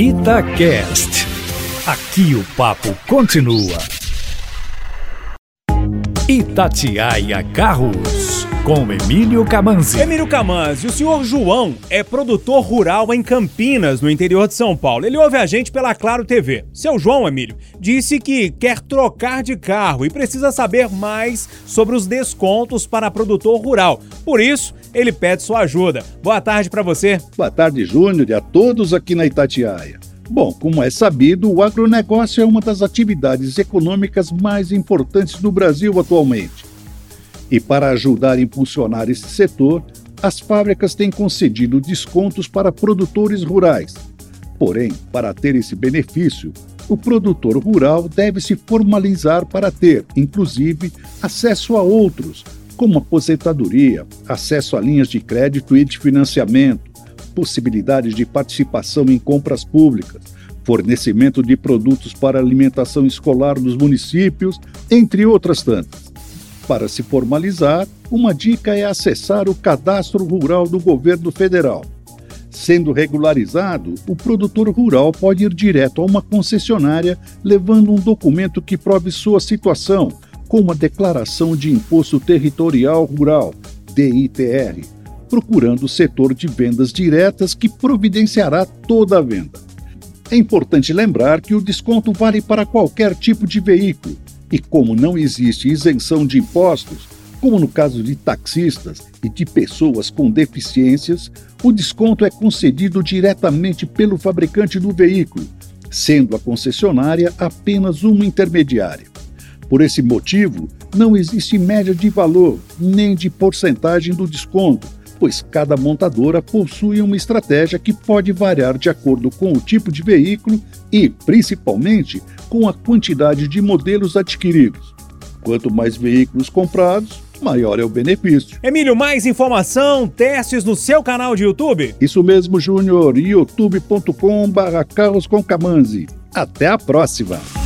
Itacast. Aqui o papo continua. Itatiaia Carros, com Emílio Camanzi. Emílio Camanzi, o senhor João é produtor rural em Campinas, no interior de São Paulo. Ele ouve a gente pela Claro TV. Seu João, Emílio, disse que quer trocar de carro e precisa saber mais sobre os descontos para produtor rural. Por isso, ele pede sua ajuda. Boa tarde para você. Boa tarde, Júnior, e a todos aqui na Itatiaia. Bom, como é sabido, o agronegócio é uma das atividades econômicas mais importantes do Brasil atualmente. E para ajudar a impulsionar esse setor, as fábricas têm concedido descontos para produtores rurais. Porém, para ter esse benefício, o produtor rural deve se formalizar para ter, inclusive, acesso a outros, como aposentadoria, acesso a linhas de crédito e de financiamento, possibilidades de participação em compras públicas, fornecimento de produtos para alimentação escolar nos municípios, entre outras tantas. Para se formalizar, uma dica é acessar o Cadastro Rural do Governo Federal. Sendo regularizado, o produtor rural pode ir direto a uma concessionária levando um documento que prove sua situação, como a Declaração de Imposto Territorial Rural, DITR, procurando o setor de vendas diretas que providenciará toda a venda. É importante lembrar que o desconto vale para qualquer tipo de veículo e, como não existe isenção de impostos, como no caso de taxistas e de pessoas com deficiências, o desconto é concedido diretamente pelo fabricante do veículo, sendo a concessionária apenas uma intermediária. Por esse motivo, não existe média de valor nem de porcentagem do desconto, pois cada montadora possui uma estratégia que pode variar de acordo com o tipo de veículo e, principalmente, com a quantidade de modelos adquiridos. Quanto mais veículos comprados, maior é o benefício. Emílio, mais informação, testes no seu canal de YouTube? Isso mesmo, Júnior, youtube.com/carroscomcamanzi. Até a próxima!